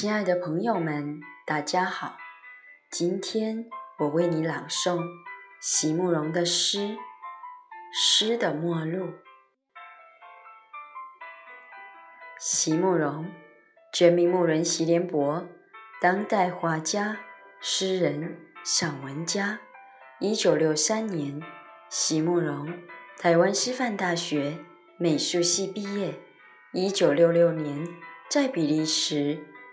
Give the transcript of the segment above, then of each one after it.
亲爱的朋友们，大家好！今天我为你朗诵席慕容的诗《诗的末路》。席慕容，全名慕人席联博，当代画家、诗人、散文家。一九六三年，席慕容台湾师范大学美术系毕业。一九六六年，在比利时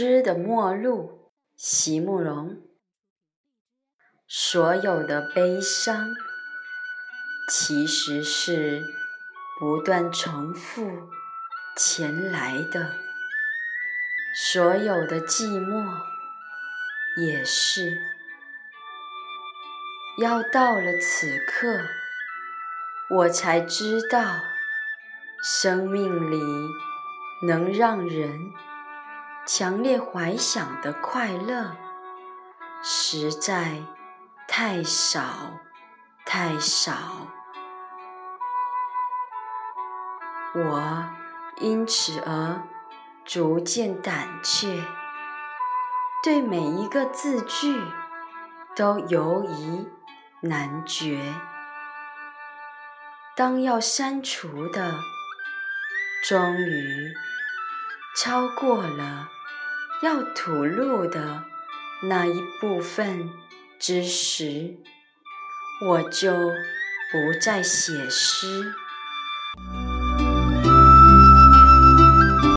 诗的末路，席慕容。所有的悲伤，其实是不断重复前来的；所有的寂寞，也是要到了此刻，我才知道，生命里能让人。强烈怀想的快乐，实在太少太少。我因此而逐渐胆怯，对每一个字句都犹疑难决。当要删除的，终于超过了。要吐露的那一部分之时，我就不再写诗。